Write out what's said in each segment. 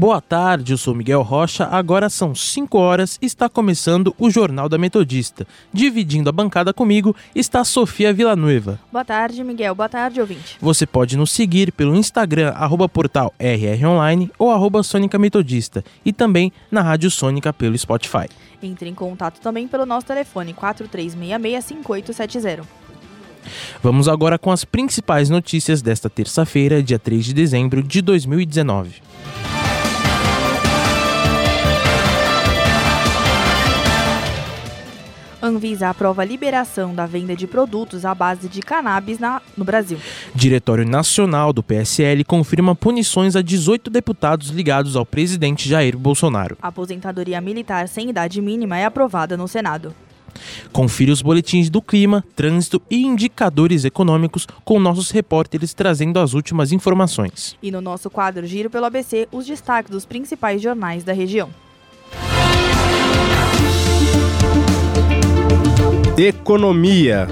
Boa tarde, eu sou Miguel Rocha. Agora são 5 horas e está começando o Jornal da Metodista. Dividindo a bancada comigo está Sofia Villanueva. Boa tarde, Miguel. Boa tarde, ouvinte. Você pode nos seguir pelo Instagram, arroba portal RROnline ou arroba Sônica Metodista e também na Rádio Sônica pelo Spotify. Entre em contato também pelo nosso telefone 4366-5870. Vamos agora com as principais notícias desta terça-feira, dia 3 de dezembro de 2019. Anvisa aprova a liberação da venda de produtos à base de cannabis na, no Brasil. Diretório Nacional do PSL confirma punições a 18 deputados ligados ao presidente Jair Bolsonaro. A aposentadoria militar sem idade mínima é aprovada no Senado. Confira os boletins do clima, trânsito e indicadores econômicos com nossos repórteres trazendo as últimas informações. E no nosso quadro Giro pelo ABC, os destaques dos principais jornais da região. Economia.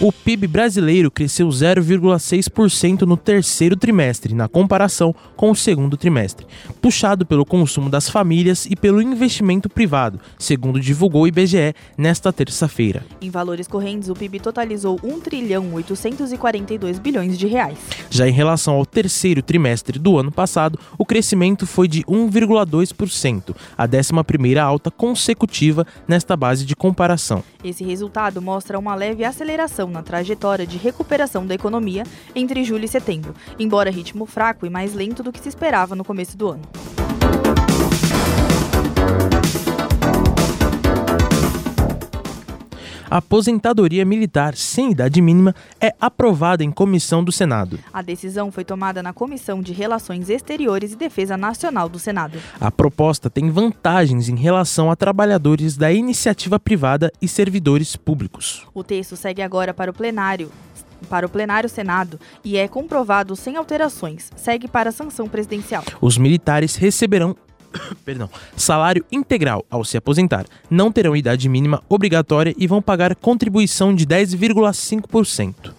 O PIB brasileiro cresceu 0,6% no terceiro trimestre, na comparação com o segundo trimestre, puxado pelo consumo das famílias e pelo investimento privado, segundo divulgou o IBGE nesta terça-feira. Em valores correntes, o PIB totalizou 1 trilhão 842 bilhões de reais. Já em relação ao terceiro trimestre do ano passado, o crescimento foi de 1,2%, a 11ª alta consecutiva nesta base de comparação. Esse resultado mostra uma leve aceleração na trajetória de recuperação da economia entre julho e setembro, embora ritmo fraco e mais lento do que se esperava no começo do ano. A aposentadoria militar sem idade mínima é aprovada em comissão do Senado. A decisão foi tomada na Comissão de Relações Exteriores e Defesa Nacional do Senado. A proposta tem vantagens em relação a trabalhadores da iniciativa privada e servidores públicos. O texto segue agora para o plenário para o plenário Senado e é comprovado sem alterações. Segue para a sanção presidencial. Os militares receberão perdão, salário integral ao se aposentar, não terão idade mínima obrigatória e vão pagar contribuição de 10,5%.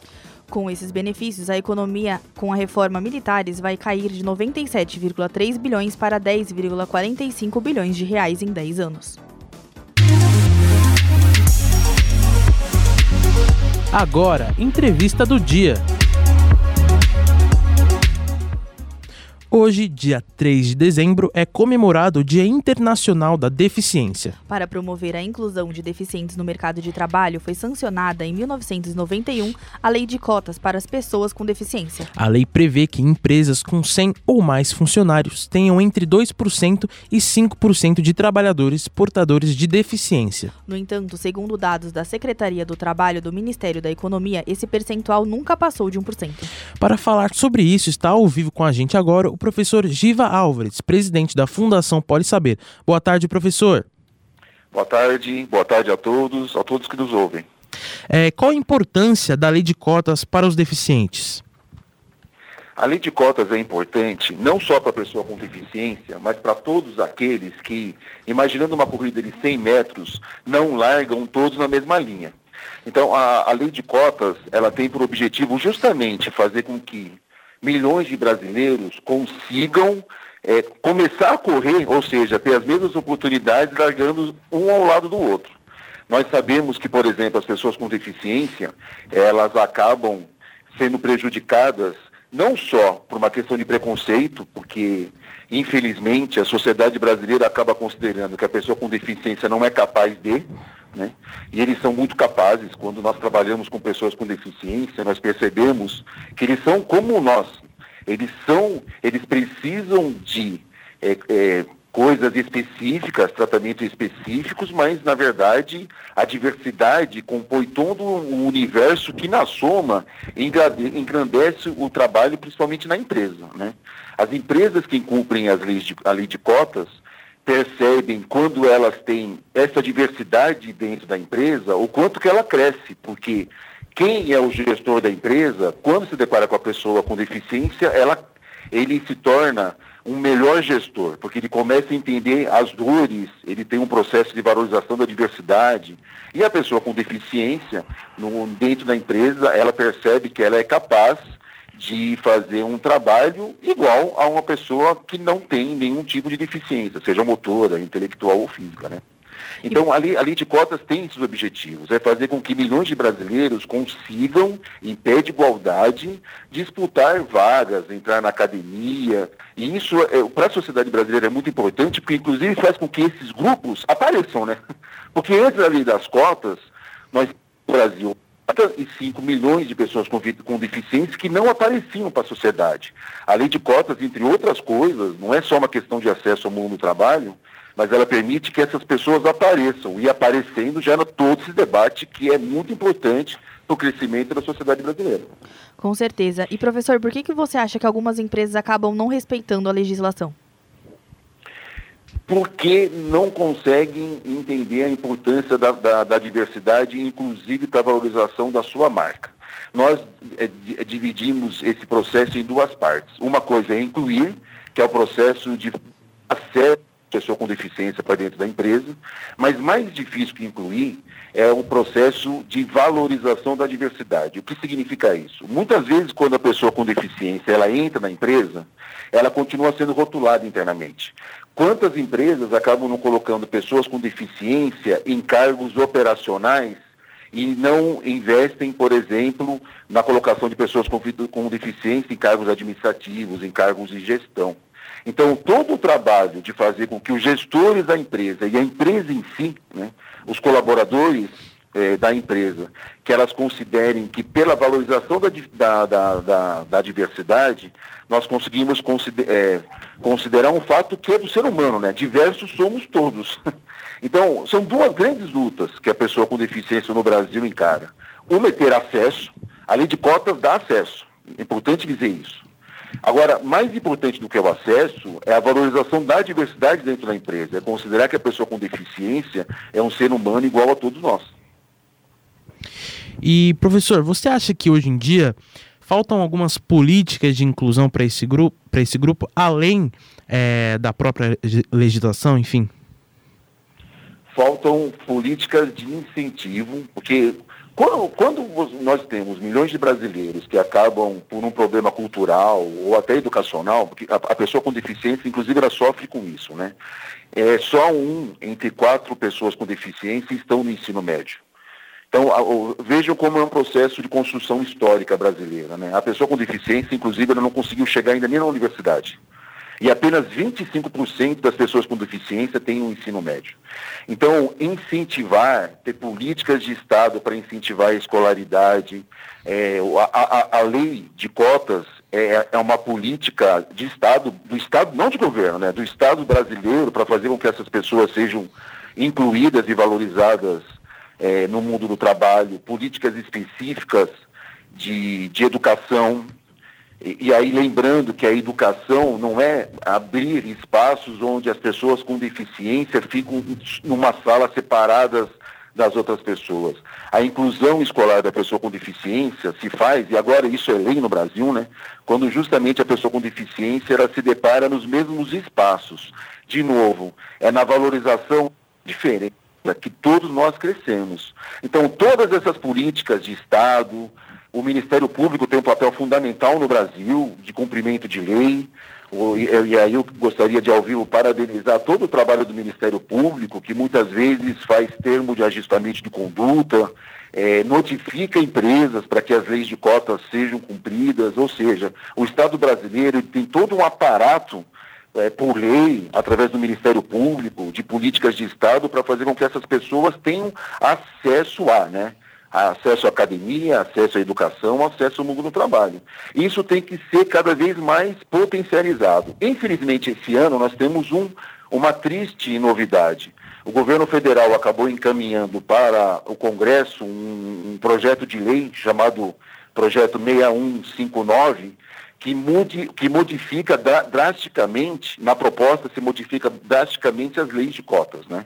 Com esses benefícios, a economia com a reforma militares vai cair de 97,3 bilhões para 10,45 bilhões de reais em 10 anos. Agora, entrevista do dia. Hoje, dia 3 de dezembro, é comemorado o Dia Internacional da Deficiência. Para promover a inclusão de deficientes no mercado de trabalho, foi sancionada em 1991 a Lei de Cotas para as pessoas com deficiência. A lei prevê que empresas com 100 ou mais funcionários tenham entre 2% e 5% de trabalhadores portadores de deficiência. No entanto, segundo dados da Secretaria do Trabalho do Ministério da Economia, esse percentual nunca passou de 1%. Para falar sobre isso, está ao vivo com a gente agora professor Giva Álvares, presidente da Fundação Pode Saber. Boa tarde, professor. Boa tarde, boa tarde a todos, a todos que nos ouvem. É, qual a importância da lei de cotas para os deficientes? A lei de cotas é importante não só para a pessoa com deficiência, mas para todos aqueles que, imaginando uma corrida de 100 metros, não largam todos na mesma linha. Então, a, a lei de cotas, ela tem por objetivo justamente fazer com que milhões de brasileiros consigam é, começar a correr, ou seja, ter as mesmas oportunidades largando um ao lado do outro. Nós sabemos que, por exemplo, as pessoas com deficiência, elas acabam sendo prejudicadas não só por uma questão de preconceito, porque infelizmente a sociedade brasileira acaba considerando que a pessoa com deficiência não é capaz de, né? E eles são muito capazes, quando nós trabalhamos com pessoas com deficiência, nós percebemos que eles são como nós. Eles são, eles precisam de é, é, coisas específicas, tratamentos específicos, mas na verdade a diversidade compõe todo o universo que na soma engrandece o trabalho, principalmente na empresa. Né? As empresas que cumprem as leis de, a lei de cotas, percebem quando elas têm essa diversidade dentro da empresa, o quanto que ela cresce, porque quem é o gestor da empresa, quando se depara com a pessoa com deficiência, ela, ele se torna um melhor gestor, porque ele começa a entender as dores, ele tem um processo de valorização da diversidade. E a pessoa com deficiência, no, dentro da empresa, ela percebe que ela é capaz de fazer um trabalho igual a uma pessoa que não tem nenhum tipo de deficiência, seja motora, intelectual ou física, né? Então, a lei, a lei de cotas tem esses objetivos, é fazer com que milhões de brasileiros consigam, em pé de igualdade, disputar vagas, entrar na academia. E isso, é, para a sociedade brasileira, é muito importante, porque, inclusive, faz com que esses grupos apareçam, né? Porque antes da lei das cotas, nós, no Brasil, 45 milhões de pessoas com, com deficiência que não apareciam para a sociedade. A lei de cotas, entre outras coisas, não é só uma questão de acesso ao mundo do trabalho, mas ela permite que essas pessoas apareçam e aparecendo gera todo esse debate que é muito importante para o crescimento da sociedade brasileira. Com certeza. E professor, por que, que você acha que algumas empresas acabam não respeitando a legislação? Porque não conseguem entender a importância da, da, da diversidade, inclusive da valorização da sua marca. Nós é, dividimos esse processo em duas partes. Uma coisa é incluir, que é o processo de acesso pessoa com deficiência para dentro da empresa, mas mais difícil que incluir é o processo de valorização da diversidade. O que significa isso? Muitas vezes, quando a pessoa com deficiência ela entra na empresa, ela continua sendo rotulada internamente. Quantas empresas acabam não colocando pessoas com deficiência em cargos operacionais e não investem, por exemplo, na colocação de pessoas com, com deficiência em cargos administrativos, em cargos de gestão? Então, todo o trabalho de fazer com que os gestores da empresa e a empresa em si, né, os colaboradores eh, da empresa, que elas considerem que pela valorização da, da, da, da diversidade, nós conseguimos consider, eh, considerar um fato que é do ser humano, né? Diversos somos todos. Então, são duas grandes lutas que a pessoa com deficiência no Brasil encara. Uma é ter acesso, a lei de cotas dá acesso. É importante dizer isso. Agora, mais importante do que o acesso é a valorização da diversidade dentro da empresa, é considerar que a pessoa com deficiência é um ser humano igual a todos nós. E, professor, você acha que hoje em dia faltam algumas políticas de inclusão para esse grupo, esse grupo, além é, da própria legislação, enfim? Faltam políticas de incentivo, porque quando, quando, nós temos milhões de brasileiros que acabam por um problema cultural ou até educacional, porque a, a pessoa com deficiência, inclusive, ela sofre com isso, né? É, só um entre quatro pessoas com deficiência estão no ensino médio. Então, vejam como é um processo de construção histórica brasileira. Né? A pessoa com deficiência, inclusive, ela não conseguiu chegar ainda nem na universidade e apenas 25% das pessoas com deficiência têm um ensino médio. Então, incentivar, ter políticas de Estado para incentivar a escolaridade, é, a, a, a, lei de cotas é, é, uma política de Estado, do Estado, não de governo, né, do Estado brasileiro, para fazer com que essas pessoas sejam incluídas e valorizadas é, no mundo do trabalho, políticas específicas de, de educação, e, e, aí lembrando que a educação não é abrir espaços onde as pessoas com deficiência ficam numa sala separadas das outras pessoas. A inclusão escolar da pessoa com deficiência se faz, e agora isso é lei no Brasil, né? Quando justamente a pessoa com deficiência ela se depara nos mesmos espaços. De novo, é na valorização diferente que todos nós crescemos. Então, todas essas políticas de Estado, o Ministério Público tem um papel fundamental no Brasil de cumprimento de lei. E aí eu gostaria de, ao vivo, parabenizar todo o trabalho do Ministério Público, que muitas vezes faz termo de ajustamento de conduta, é, notifica empresas para que as leis de cotas sejam cumpridas, ou seja, o Estado brasileiro tem todo um aparato é, por lei, através do Ministério Público, de políticas de Estado, para fazer com que essas pessoas tenham acesso a, né? Acesso à academia, acesso à educação, acesso ao mundo do trabalho. Isso tem que ser cada vez mais potencializado. Infelizmente, esse ano nós temos um, uma triste novidade. O governo federal acabou encaminhando para o Congresso um, um projeto de lei chamado Projeto 6159, que, mude, que modifica drasticamente, na proposta se modifica drasticamente as leis de cotas, né?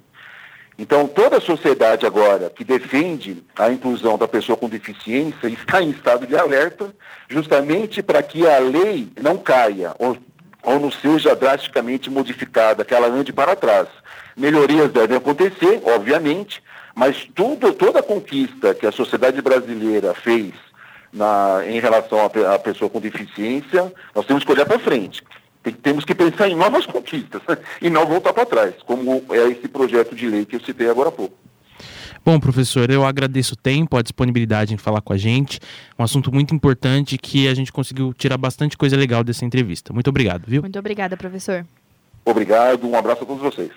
Então, toda a sociedade agora que defende a inclusão da pessoa com deficiência está em estado de alerta, justamente para que a lei não caia ou, ou não seja drasticamente modificada, que ela ande para trás. Melhorias devem acontecer, obviamente, mas tudo, toda a conquista que a sociedade brasileira fez na, em relação à pessoa com deficiência, nós temos que olhar para frente. Tem, temos que pensar em novas conquistas e não voltar para trás, como é esse projeto de lei que eu citei agora há pouco. Bom, professor, eu agradeço o tempo, a disponibilidade em falar com a gente. Um assunto muito importante que a gente conseguiu tirar bastante coisa legal dessa entrevista. Muito obrigado, viu? Muito obrigada, professor. Obrigado, um abraço a todos vocês.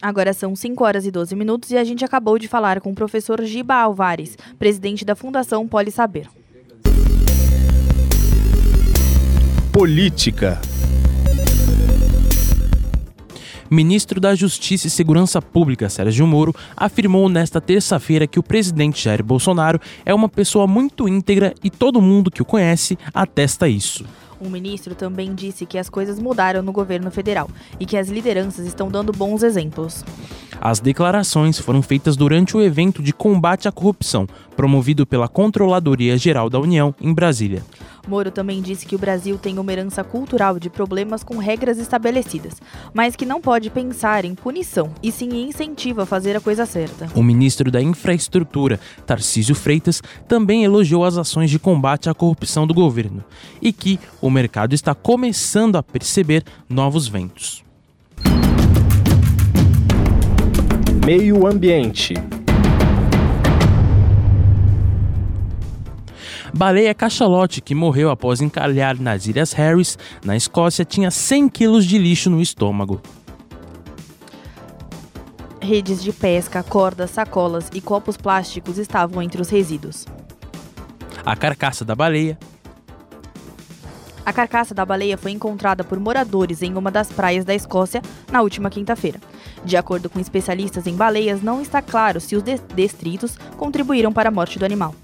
Agora são 5 horas e 12 minutos e a gente acabou de falar com o professor Giba Alvares, presidente da Fundação Polisaber. Política. Ministro da Justiça e Segurança Pública, Sérgio Moro, afirmou nesta terça-feira que o presidente Jair Bolsonaro é uma pessoa muito íntegra e todo mundo que o conhece atesta isso. O ministro também disse que as coisas mudaram no governo federal e que as lideranças estão dando bons exemplos. As declarações foram feitas durante o evento de combate à corrupção, promovido pela Controladoria Geral da União em Brasília. Moro também disse que o Brasil tem uma herança cultural de problemas com regras estabelecidas, mas que não pode pensar em punição e sim em incentivo a fazer a coisa certa. O ministro da Infraestrutura, Tarcísio Freitas, também elogiou as ações de combate à corrupção do governo e que o mercado está começando a perceber novos ventos. Meio Ambiente. Baleia cachalote, que morreu após encalhar nas Ilhas Harris, na Escócia, tinha 100 quilos de lixo no estômago. Redes de pesca, cordas, sacolas e copos plásticos estavam entre os resíduos. A carcaça da baleia. A carcaça da baleia foi encontrada por moradores em uma das praias da Escócia na última quinta-feira. De acordo com especialistas em baleias, não está claro se os destritos contribuíram para a morte do animal.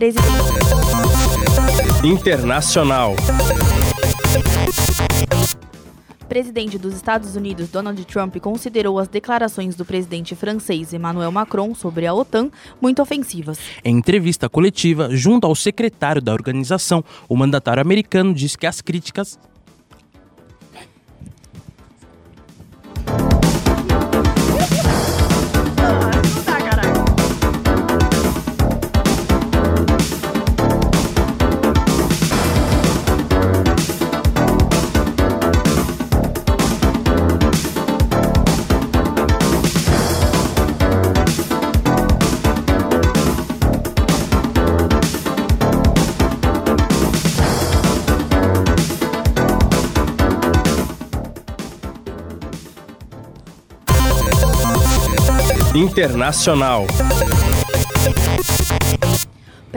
Presidente. Internacional. Presidente dos Estados Unidos Donald Trump considerou as declarações do presidente francês Emmanuel Macron sobre a OTAN muito ofensivas. Em entrevista coletiva junto ao secretário da organização, o mandatário americano disse que as críticas Internacional.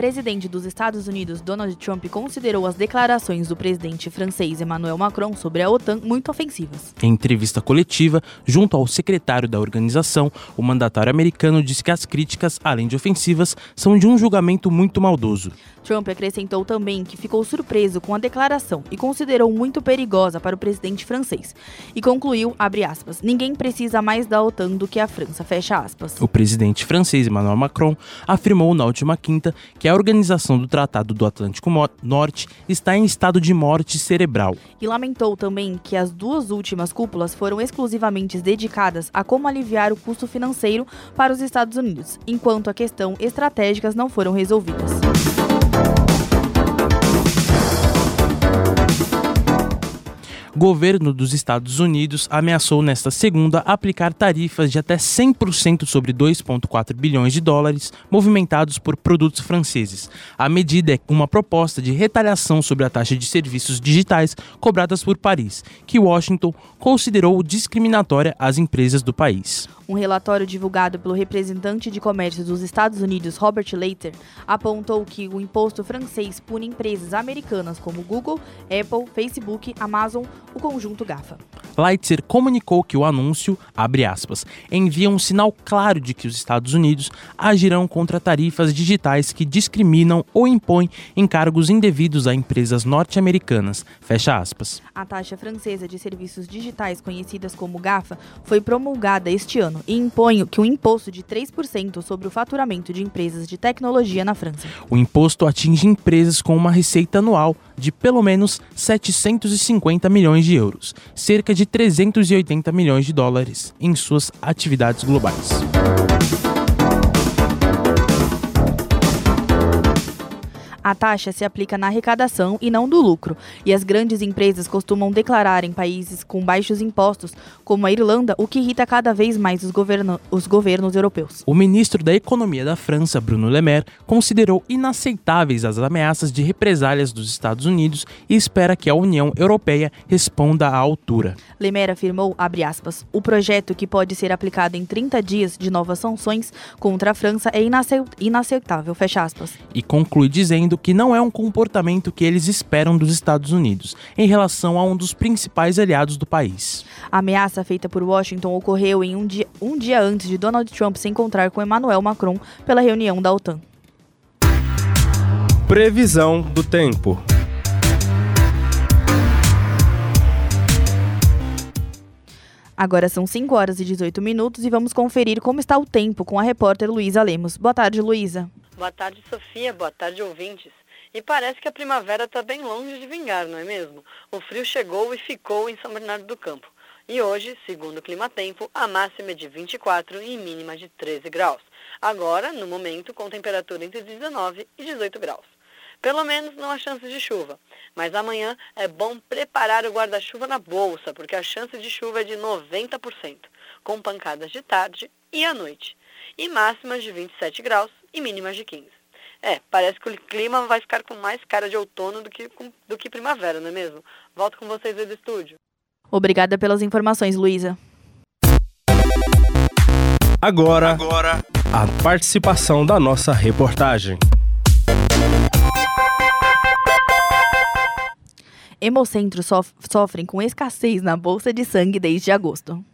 Presidente dos Estados Unidos Donald Trump considerou as declarações do presidente francês Emmanuel Macron sobre a OTAN muito ofensivas. Em entrevista coletiva, junto ao secretário da organização, o mandatário americano disse que as críticas, além de ofensivas, são de um julgamento muito maldoso. Trump acrescentou também que ficou surpreso com a declaração e considerou muito perigosa para o presidente francês. E concluiu, aspas, ninguém precisa mais da OTAN do que a França, fecha aspas. O presidente francês Emmanuel Macron afirmou na última quinta que a organização do Tratado do Atlântico Norte está em estado de morte cerebral. E lamentou também que as duas últimas cúpulas foram exclusivamente dedicadas a como aliviar o custo financeiro para os Estados Unidos, enquanto a questão estratégicas não foram resolvidas. Governo dos Estados Unidos ameaçou nesta segunda aplicar tarifas de até 100% sobre 2,4 bilhões de dólares movimentados por produtos franceses. A medida é uma proposta de retaliação sobre a taxa de serviços digitais cobradas por Paris, que Washington considerou discriminatória às empresas do país. Um relatório divulgado pelo representante de comércio dos Estados Unidos, Robert Leiter, apontou que o imposto francês pune empresas americanas como Google, Apple, Facebook, Amazon, o conjunto GAFA. Leitzer comunicou que o anúncio, abre aspas, envia um sinal claro de que os Estados Unidos agirão contra tarifas digitais que discriminam ou impõem encargos indevidos a empresas norte-americanas, fecha aspas. A taxa francesa de serviços digitais, conhecidas como GAFA, foi promulgada este ano e impõe que um imposto de 3% sobre o faturamento de empresas de tecnologia na França. O imposto atinge empresas com uma receita anual de pelo menos 750 milhões de euros, cerca de 380 milhões de dólares, em suas atividades globais. A taxa se aplica na arrecadação e não do lucro, e as grandes empresas costumam declarar em países com baixos impostos, como a Irlanda, o que irrita cada vez mais os, governo os governos europeus. O ministro da Economia da França, Bruno Le Maire, considerou inaceitáveis as ameaças de represálias dos Estados Unidos e espera que a União Europeia responda à altura. Le Maire afirmou, aspas, o projeto que pode ser aplicado em 30 dias de novas sanções contra a França é inaceitável, fecha aspas. E conclui dizendo dizendo que não é um comportamento que eles esperam dos Estados Unidos em relação a um dos principais aliados do país. A ameaça feita por Washington ocorreu em um dia, um dia antes de Donald Trump se encontrar com Emmanuel Macron pela reunião da OTAN. Previsão do tempo. Agora são 5 horas e 18 minutos e vamos conferir como está o tempo com a repórter Luísa Lemos. Boa tarde, Luísa. Boa tarde, Sofia. Boa tarde, ouvintes. E parece que a primavera está bem longe de vingar, não é mesmo? O frio chegou e ficou em São Bernardo do Campo. E hoje, segundo o Clima Tempo, a máxima é de 24 e mínima de 13 graus. Agora, no momento, com temperatura entre 19 e 18 graus. Pelo menos não há chances de chuva. Mas amanhã é bom preparar o guarda-chuva na bolsa, porque a chance de chuva é de 90%, com pancadas de tarde e à noite. E máximas de 27 graus e mínimas de 15. É, parece que o clima vai ficar com mais cara de outono do que, do que primavera, não é mesmo? Volto com vocês aí do estúdio. Obrigada pelas informações, Luísa. Agora, Agora, a participação da nossa reportagem. Hemocentros sof sofrem com escassez na bolsa de sangue desde agosto.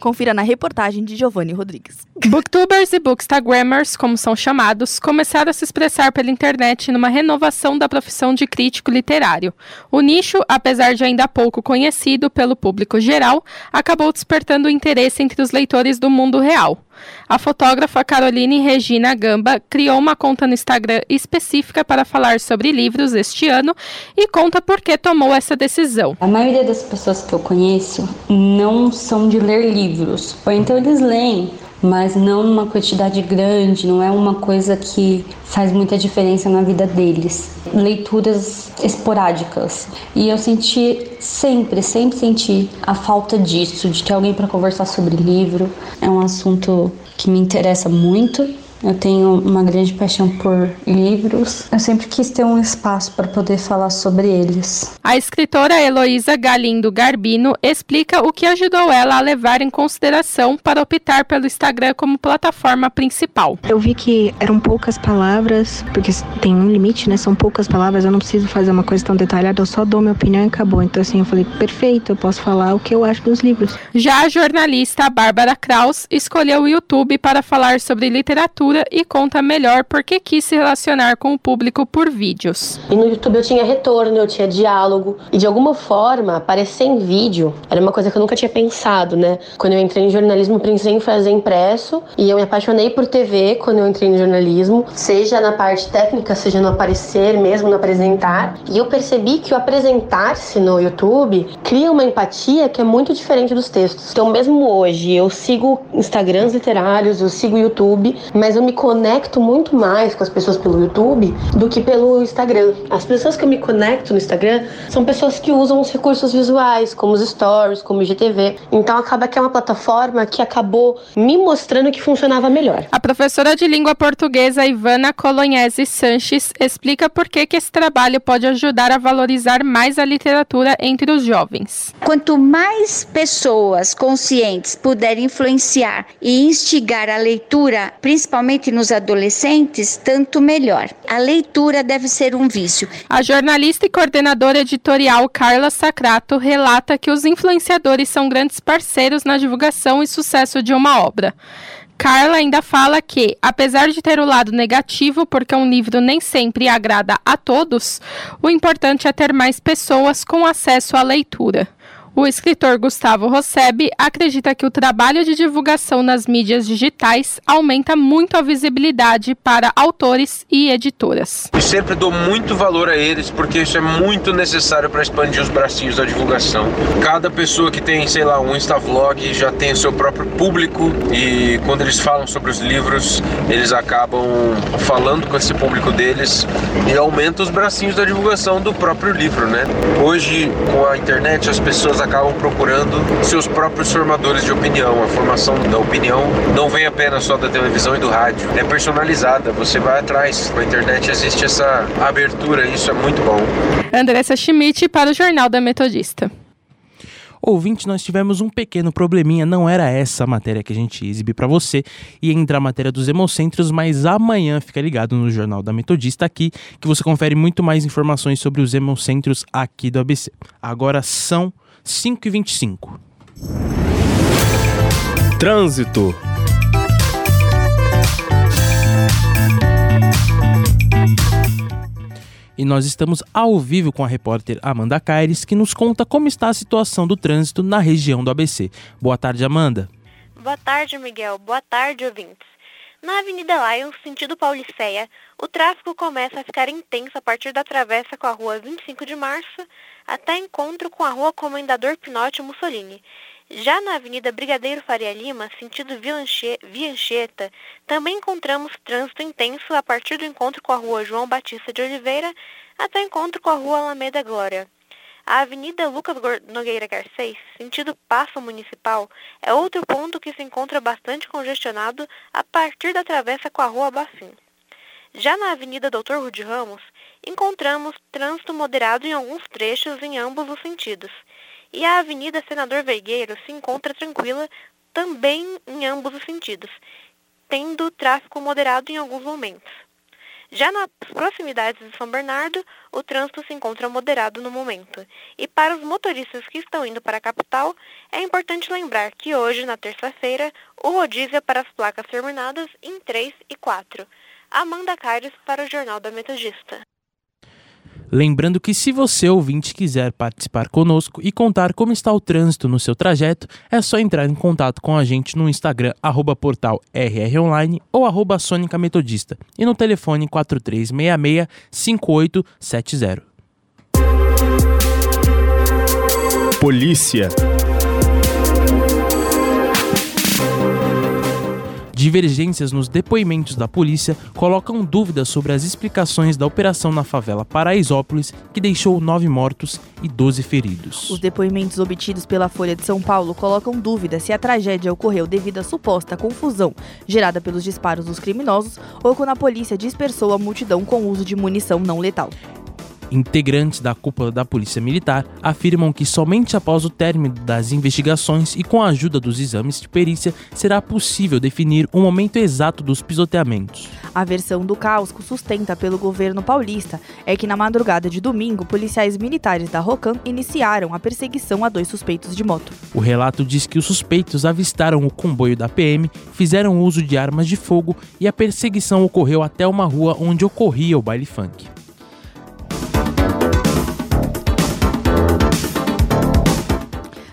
Confira na reportagem de Giovanni Rodrigues. Booktubers e bookstagrammers, como são chamados, começaram a se expressar pela internet numa renovação da profissão de crítico literário. O nicho, apesar de ainda pouco conhecido pelo público geral, acabou despertando interesse entre os leitores do mundo real. A fotógrafa Caroline Regina Gamba criou uma conta no Instagram específica para falar sobre livros este ano e conta por que tomou essa decisão. A maioria das pessoas que eu conheço não são de ler livros, ou então eles leem, mas não uma quantidade grande, não é uma coisa que faz muita diferença na vida deles. Leituras esporádicas. E eu senti sempre, sempre senti a falta disso, de ter alguém para conversar sobre livro. É um assunto que me interessa muito eu tenho uma grande paixão por livros. Eu sempre quis ter um espaço para poder falar sobre eles. A escritora Heloísa Galindo Garbino explica o que ajudou ela a levar em consideração para optar pelo Instagram como plataforma principal. Eu vi que eram poucas palavras, porque tem um limite, né? São poucas palavras, eu não preciso fazer uma coisa tão detalhada, eu só dou minha opinião e acabou. Então, assim, eu falei, perfeito, eu posso falar o que eu acho dos livros. Já a jornalista Bárbara Kraus escolheu o YouTube para falar sobre literatura e conta melhor por que quis se relacionar com o público por vídeos. E no YouTube eu tinha retorno, eu tinha diálogo e de alguma forma aparecer em vídeo era uma coisa que eu nunca tinha pensado, né? Quando eu entrei em jornalismo, pensei em fazer impresso e eu me apaixonei por TV quando eu entrei no jornalismo, seja na parte técnica, seja no aparecer, mesmo no apresentar. E eu percebi que o apresentar-se no YouTube cria uma empatia que é muito diferente dos textos. Então, mesmo hoje, eu sigo Instagrams literários, eu sigo YouTube, mas eu eu me conecto muito mais com as pessoas pelo YouTube do que pelo Instagram. As pessoas que eu me conecto no Instagram são pessoas que usam os recursos visuais, como os stories, como o IGTV. Então acaba que é uma plataforma que acabou me mostrando que funcionava melhor. A professora de língua portuguesa Ivana Colonhese Sanches explica por que, que esse trabalho pode ajudar a valorizar mais a literatura entre os jovens. Quanto mais pessoas conscientes puderem influenciar e instigar a leitura, principalmente principalmente nos adolescentes, tanto melhor. A leitura deve ser um vício. A jornalista e coordenadora editorial Carla Sacrato relata que os influenciadores são grandes parceiros na divulgação e sucesso de uma obra. Carla ainda fala que, apesar de ter o lado negativo, porque um livro nem sempre agrada a todos, o importante é ter mais pessoas com acesso à leitura. O escritor Gustavo Rosseb acredita que o trabalho de divulgação nas mídias digitais aumenta muito a visibilidade para autores e editoras. E sempre dou muito valor a eles porque isso é muito necessário para expandir os bracinhos da divulgação. Cada pessoa que tem, sei lá, um Instavlog já tem o seu próprio público e quando eles falam sobre os livros, eles acabam falando com esse público deles e aumenta os bracinhos da divulgação do próprio livro, né? Hoje, com a internet, as pessoas acabam procurando seus próprios formadores de opinião. A formação da opinião não vem apenas só da televisão e do rádio, é personalizada. Você vai atrás. Na internet existe essa abertura, isso é muito bom. Andressa Schmidt para o Jornal da Metodista. Ouvinte, nós tivemos um pequeno probleminha, não era essa a matéria que a gente ia exibir para você, ia entrar a matéria dos hemocentros, mas amanhã fica ligado no Jornal da Metodista aqui, que você confere muito mais informações sobre os hemocentros aqui do ABC. Agora são 5 e 25. Trânsito. E nós estamos ao vivo com a repórter Amanda Caires, que nos conta como está a situação do trânsito na região do ABC. Boa tarde, Amanda. Boa tarde, Miguel. Boa tarde, ouvintes. Na Avenida Lions, sentido Pauliceia, o tráfego começa a ficar intenso a partir da travessa com a Rua 25 de Março até encontro com a Rua Comendador Pinote Mussolini. Já na Avenida Brigadeiro Faria Lima, sentido Via Anchieta, também encontramos trânsito intenso a partir do encontro com a Rua João Batista de Oliveira até encontro com a Rua Alameda Glória. A Avenida Lucas Nogueira Garcês, sentido Passo Municipal, é outro ponto que se encontra bastante congestionado a partir da travessa com a Rua Bacim. Já na Avenida Doutor Rude Ramos, encontramos trânsito moderado em alguns trechos em ambos os sentidos. E a Avenida Senador Vergueiro se encontra tranquila também em ambos os sentidos, tendo tráfego moderado em alguns momentos. Já nas proximidades de São Bernardo, o trânsito se encontra moderado no momento. E para os motoristas que estão indo para a capital, é importante lembrar que hoje, na terça-feira, o rodízio é para as placas terminadas em 3 e 4. Amanda Caires para o Jornal da Metodista. Lembrando que se você ouvinte quiser participar conosco e contar como está o trânsito no seu trajeto, é só entrar em contato com a gente no Instagram arroba portal rronline ou arroba Sônica Metodista e no telefone 4366 5870. Polícia Divergências nos depoimentos da polícia colocam dúvidas sobre as explicações da operação na favela Paraisópolis, que deixou nove mortos e 12 feridos. Os depoimentos obtidos pela Folha de São Paulo colocam dúvida se a tragédia ocorreu devido à suposta confusão gerada pelos disparos dos criminosos ou quando a polícia dispersou a multidão com uso de munição não letal. Integrantes da cúpula da Polícia Militar afirmam que somente após o término das investigações e com a ajuda dos exames de perícia será possível definir o momento exato dos pisoteamentos. A versão do caos sustenta pelo governo paulista é que na madrugada de domingo, policiais militares da Rocan iniciaram a perseguição a dois suspeitos de moto. O relato diz que os suspeitos avistaram o comboio da PM, fizeram uso de armas de fogo e a perseguição ocorreu até uma rua onde ocorria o baile funk.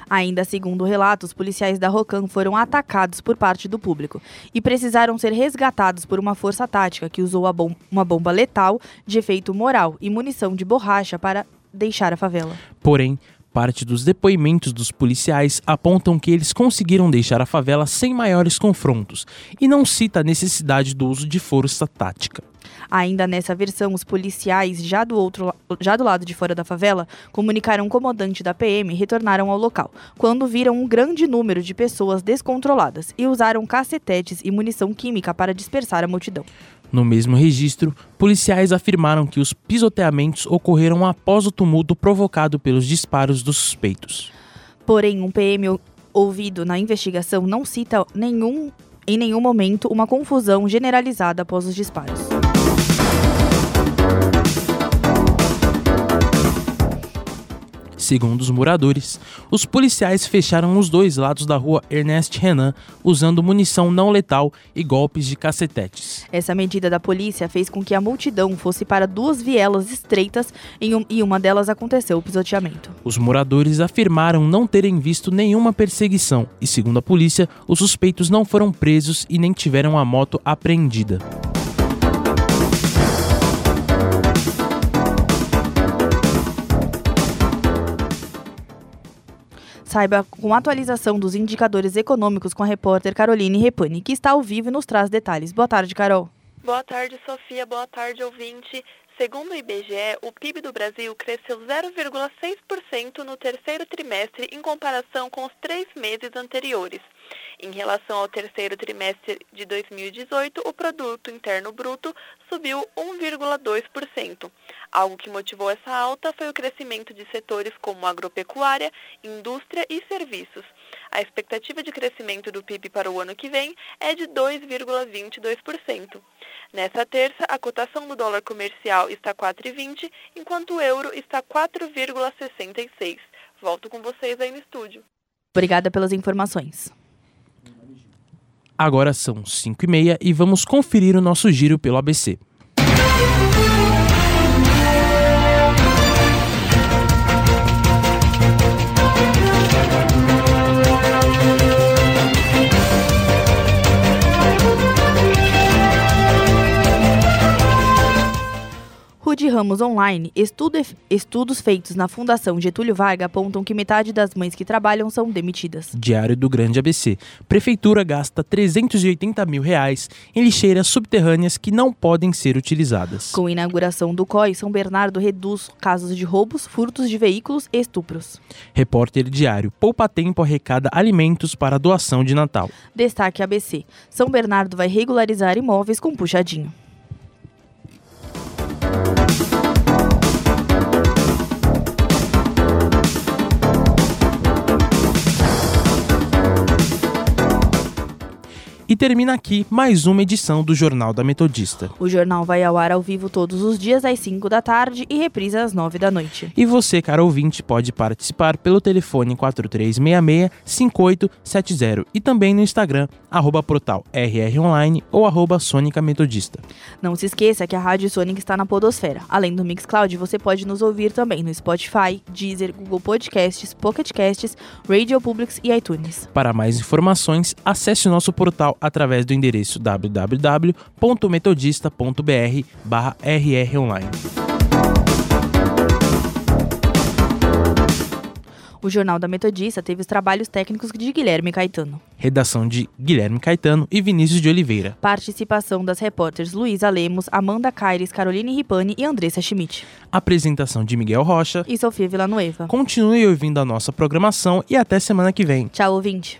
Ainda segundo relatos, policiais da Rocan foram atacados por parte do público e precisaram ser resgatados por uma força tática que usou bom uma bomba letal de efeito moral e munição de borracha para deixar a favela. Porém, parte dos depoimentos dos policiais apontam que eles conseguiram deixar a favela sem maiores confrontos e não cita a necessidade do uso de força tática. Ainda nessa versão, os policiais, já do, outro, já do lado de fora da favela, comunicaram um comandante da PM e retornaram ao local, quando viram um grande número de pessoas descontroladas e usaram cacetetes e munição química para dispersar a multidão. No mesmo registro, policiais afirmaram que os pisoteamentos ocorreram após o tumulto provocado pelos disparos dos suspeitos. Porém, um PM ouvido na investigação não cita nenhum em nenhum momento uma confusão generalizada após os disparos. Segundo os moradores, os policiais fecharam os dois lados da rua Ernest Renan usando munição não letal e golpes de cacetetes. Essa medida da polícia fez com que a multidão fosse para duas vielas estreitas um, e uma delas aconteceu o pisoteamento. Os moradores afirmaram não terem visto nenhuma perseguição e, segundo a polícia, os suspeitos não foram presos e nem tiveram a moto apreendida. Saiba com a atualização dos indicadores econômicos com a repórter Caroline Repani, que está ao vivo e nos traz detalhes. Boa tarde, Carol. Boa tarde, Sofia. Boa tarde, ouvinte. Segundo o IBGE, o PIB do Brasil cresceu 0,6% no terceiro trimestre em comparação com os três meses anteriores. Em relação ao terceiro trimestre de 2018, o produto interno bruto subiu 1,2%. Algo que motivou essa alta foi o crescimento de setores como agropecuária, indústria e serviços. A expectativa de crescimento do PIB para o ano que vem é de 2,22%. Nessa terça, a cotação do dólar comercial está 4,20, enquanto o euro está 4,66. Volto com vocês aí no estúdio. Obrigada pelas informações. Agora são 5 e meia e vamos conferir o nosso giro pelo ABC. Rude Ramos Online, estudo, estudos feitos na Fundação Getúlio Vargas apontam que metade das mães que trabalham são demitidas. Diário do Grande ABC. Prefeitura gasta 380 mil reais em lixeiras subterrâneas que não podem ser utilizadas. Com a inauguração do COI, São Bernardo reduz casos de roubos, furtos de veículos e estupros. Repórter Diário. Poupa Tempo arrecada alimentos para doação de Natal. Destaque ABC. São Bernardo vai regularizar imóveis com puxadinho. Termina aqui mais uma edição do Jornal da Metodista. O jornal vai ao ar ao vivo todos os dias às 5 da tarde e reprisa às 9 da noite. E você, caro ouvinte, pode participar pelo telefone 4366-5870 e também no Instagram, arroba portal rronline ou arroba Sônica Metodista. Não se esqueça que a Rádio Sônica está na podosfera. Além do Mixcloud, você pode nos ouvir também no Spotify, Deezer, Google Podcasts, Pocket Casts, Radio Publics e iTunes. Para mais informações, acesse o nosso portal através do endereço www.metodista.br/rronline. O Jornal da Metodista teve os trabalhos técnicos de Guilherme Caetano. Redação de Guilherme Caetano e Vinícius de Oliveira. Participação das repórteres Luísa Lemos, Amanda Caires, Caroline Ripani e Andressa Schmidt. Apresentação de Miguel Rocha e Sofia Villanueva. Continue ouvindo a nossa programação e até semana que vem. Tchau, ouvinte.